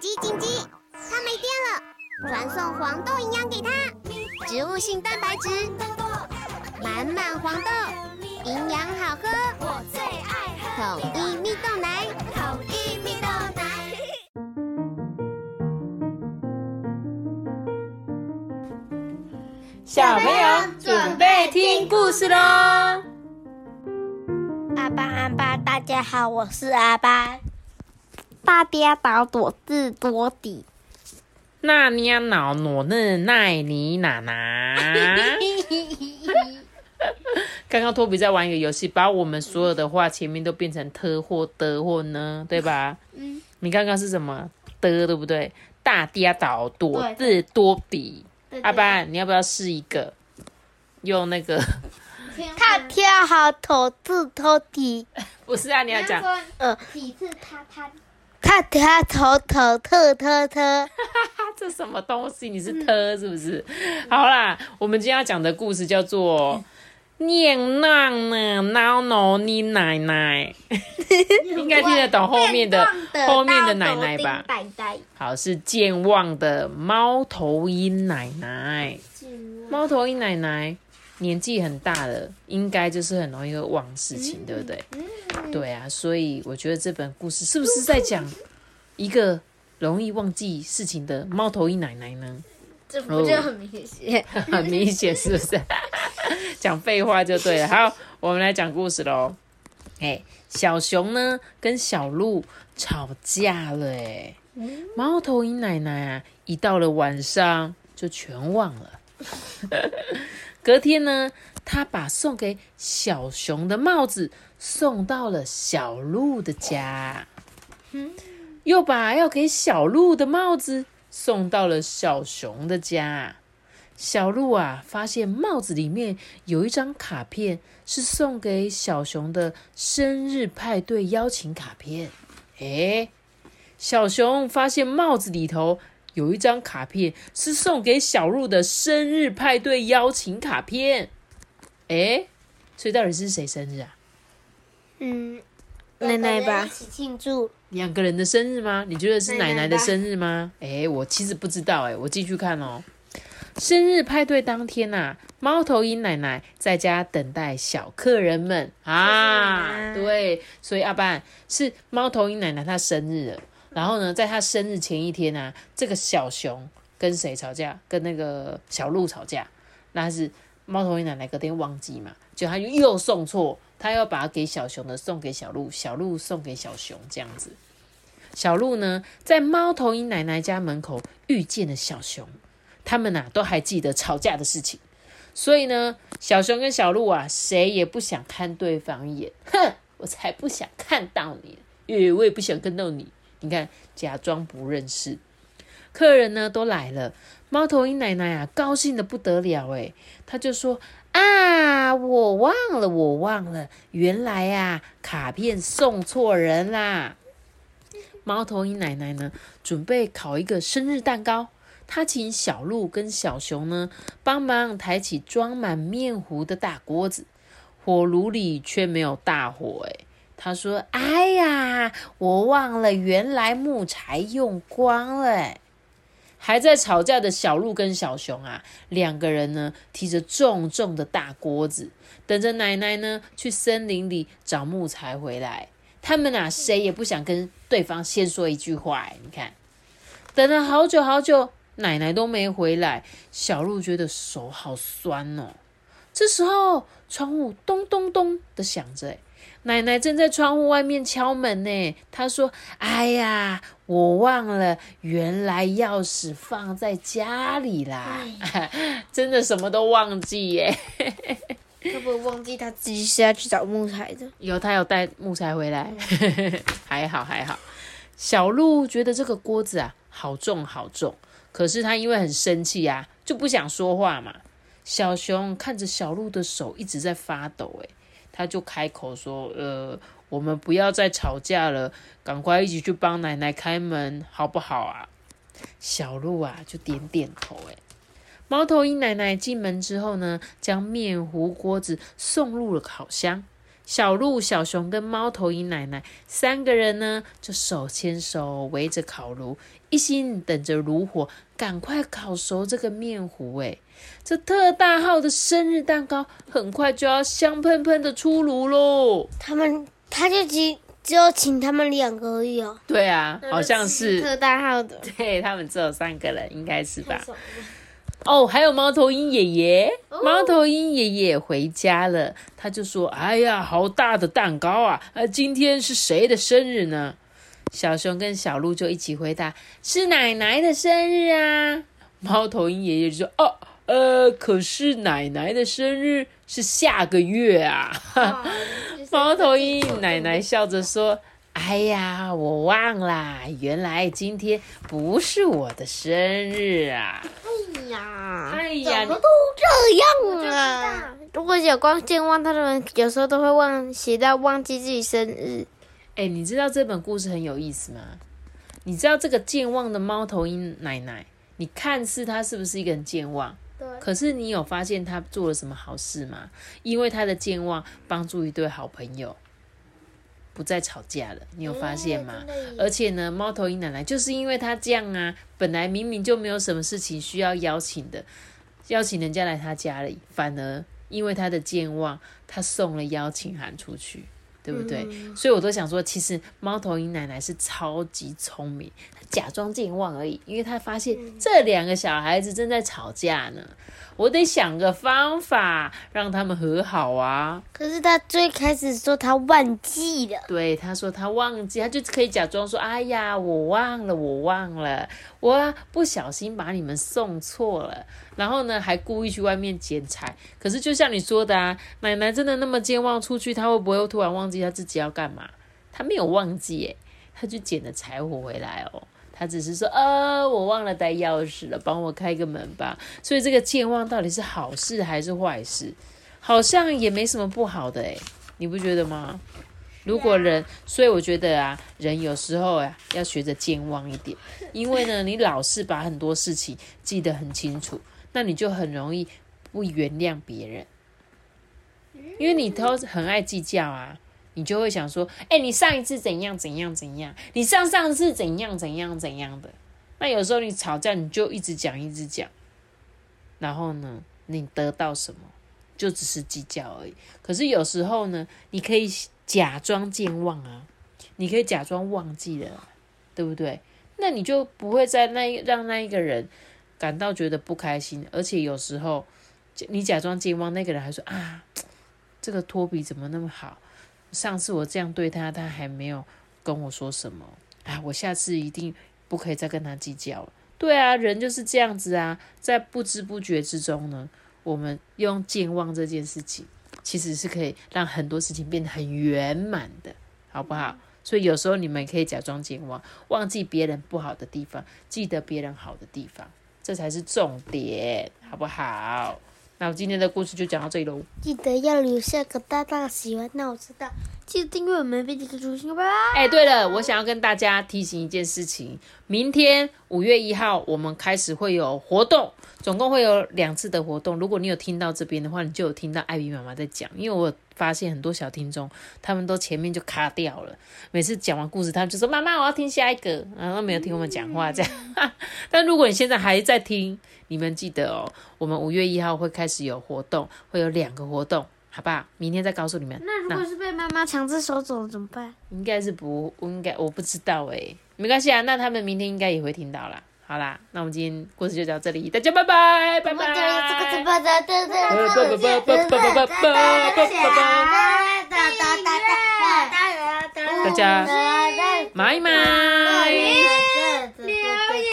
紧急紧急！它没电了，传送黄豆营养给它，植物性蛋白质，满满黄豆，营养好喝，我最爱喝统一蜜豆奶，统一蜜豆奶。小朋友准备听故事喽！阿巴阿巴，大家好，我是阿巴。大家倒躲自多底。那你要脑挪嫩奈你奶奶。刚刚托比在玩一个游戏，把我们所有的话前面都变成特或的或呢，对吧？嗯。你刚刚是什么的，对不对？大家倒躲字多底。阿班，你要不要试一个？用那个。他跳好头字头底。不是啊，你要讲。呃，几次他他。他他头头特特特。这什么东西？你是特是不是？好啦，我们今天要讲的故事叫做《念浪呢闹闹你奶奶》，应该听得懂后面的后面的奶奶吧？好，是健忘的猫头鹰奶奶。猫头鹰奶奶年纪很大了，应该就是很容易会忘事情，对不对？对啊，所以我觉得这本故事是不是在讲一个？容易忘记事情的猫头鹰奶奶呢？这不就很明显？很明显是不是？讲废话就对了。好，我们来讲故事喽。哎，小熊呢跟小鹿吵架了。哎，猫头鹰奶奶啊，一到了晚上就全忘了。隔天呢，他把送给小熊的帽子送到了小鹿的家。又把要给小鹿的帽子送到了小熊的家。小鹿啊，发现帽子里面有一张卡片，是送给小熊的生日派对邀请卡片。诶，小熊发现帽子里头有一张卡片，是送给小鹿的生日派对邀请卡片。哎，所以到底是谁生日啊？嗯。奶奶吧，一起庆祝两个人的生日吗？你觉得是奶奶的生日吗？哎，我其实不知道哎，我继续看哦。生日派对当天呐，猫头鹰奶奶在家等待小客人们啊。对，所以阿班是猫头鹰奶奶她生日了。然后呢，在他生日前一天啊，这个小熊跟谁吵架？跟那个小鹿吵架。那是猫头鹰奶奶隔天忘记嘛，就他就又送错。他要把给小熊的送给小鹿，小鹿送给小熊，这样子。小鹿呢，在猫头鹰奶奶家门口遇见了小熊，他们呐都还记得吵架的事情，所以呢，小熊跟小鹿啊，谁也不想看对方一眼。哼，我才不想看到你，因为，我也不想看到你。你看，假装不认识。客人呢都来了，猫头鹰奶奶啊，高兴的不得了，诶，他就说。啊！我忘了，我忘了，原来呀，卡片送错人啦。猫头鹰奶奶呢，准备烤一个生日蛋糕。她请小鹿跟小熊呢，帮忙抬起装满面糊的大锅子。火炉里却没有大火，哎，他说：“哎呀，我忘了，原来木材用光了。”还在吵架的小鹿跟小熊啊，两个人呢提着重重的大锅子，等着奶奶呢去森林里找木材回来。他们啊，谁也不想跟对方先说一句话。你看，等了好久好久，奶奶都没回来，小鹿觉得手好酸哦。这时候，窗户咚咚咚的响着，奶奶正在窗户外面敲门呢。她说：“哎呀。”我忘了，原来钥匙放在家里啦！真的什么都忘记耶。会不会忘记他自己是要去找木材的？有，他有带木材回来，还好还好。小鹿觉得这个锅子啊，好重好重，可是他因为很生气啊，就不想说话嘛。小熊看着小鹿的手一直在发抖，诶，他就开口说：“呃。”我们不要再吵架了，赶快一起去帮奶奶开门，好不好啊？小鹿啊，就点点头。哎，猫头鹰奶奶进门之后呢，将面糊锅子送入了烤箱。小鹿、小熊跟猫头鹰奶奶三个人呢，就手牵手围着烤炉，一心等着炉火赶快烤熟这个面糊。哎，这特大号的生日蛋糕很快就要香喷喷的出炉喽。他们他就只只有请他们两个而已哦。对啊，好像是特大号的，对他们只有三个人，应该是吧？哦，还有猫头鹰爷爷，猫头鹰爷爷回家了，他就说：“哎呀，好大的蛋糕啊！呃，今天是谁的生日呢？”小熊跟小鹿就一起回答：“是奶奶的生日啊！”猫头鹰爷爷就说：“哦，呃，可是奶奶的生日是下个月啊！”猫头鹰奶奶笑着说。哎呀，我忘啦，原来今天不是我的生日啊！哎呀，哎呀，怎么都这样啊！如果有光健忘，他们有时候都会忘写到忘记自己生日。哎，你知道这本故事很有意思吗？你知道这个健忘的猫头鹰奶奶，你看似她是不是一个人健忘？对。可是你有发现他做了什么好事吗？因为他的健忘帮助一对好朋友。不再吵架了，你有发现吗？而且呢，猫头鹰奶奶就是因为他这样啊，本来明明就没有什么事情需要邀请的，邀请人家来他家里，反而因为他的健忘，他送了邀请函出去，对不对？所以我都想说，其实猫头鹰奶奶是超级聪明，假装健忘而已，因为她发现这两个小孩子正在吵架呢。我得想个方法让他们和好啊！可是他最开始说他忘记了，对，他说他忘记，他就可以假装说：“哎呀，我忘了，我忘了，我不小心把你们送错了。”然后呢，还故意去外面捡柴。可是就像你说的啊，奶奶真的那么健忘，出去她会不会突然忘记她自己要干嘛？她没有忘记，诶，她就捡了柴火回来哦。她只是说，呃，我忘了带钥匙了，帮我开个门吧。所以这个健忘到底是好事还是坏事？好像也没什么不好的诶，你不觉得吗？如果人，所以我觉得啊，人有时候呀要学着健忘一点，因为呢，你老是把很多事情记得很清楚，那你就很容易不原谅别人，因为你都很爱计较啊。你就会想说，哎，你上一次怎样怎样怎样？你上上次怎样怎样怎样的？那有时候你吵架，你就一直讲一直讲，然后呢，你得到什么？就只是计较而已。可是有时候呢，你可以假装健忘啊，你可以假装忘记了，对不对？那你就不会再那让那一个人感到觉得不开心，而且有时候你假装健忘，那个人还说啊，这个托比怎么那么好？上次我这样对他，他还没有跟我说什么啊！我下次一定不可以再跟他计较了。对啊，人就是这样子啊，在不知不觉之中呢，我们用健忘这件事情，其实是可以让很多事情变得很圆满的，好不好？所以有时候你们可以假装健忘，忘记别人不好的地方，记得别人好的地方，这才是重点，好不好？那我今天的故事就讲到这里喽。记得要留下个大大的喜欢，那我知道。记得订阅我们，并且出新，拜拜。哎，对了，我想要跟大家提醒一件事情：明天五月一号，我们开始会有活动，总共会有两次的活动。如果你有听到这边的话，你就有听到艾比妈妈在讲。因为我发现很多小听众，他们都前面就卡掉了。每次讲完故事，他们就说：“妈妈，我要听下一个。”然后没有听我们讲话，这样。但如果你现在还在听，你们记得哦，我们五月一号会开始有活动，会有两个活动，好不好？明天再告诉你们。那如果是被妈妈强制收走了怎么办？应该是不，应该我不知道哎，没关系啊。那他们明天应该也会听到啦。好啦，那我们今天故事就到这里，大家拜拜，拜拜。大家，买一买。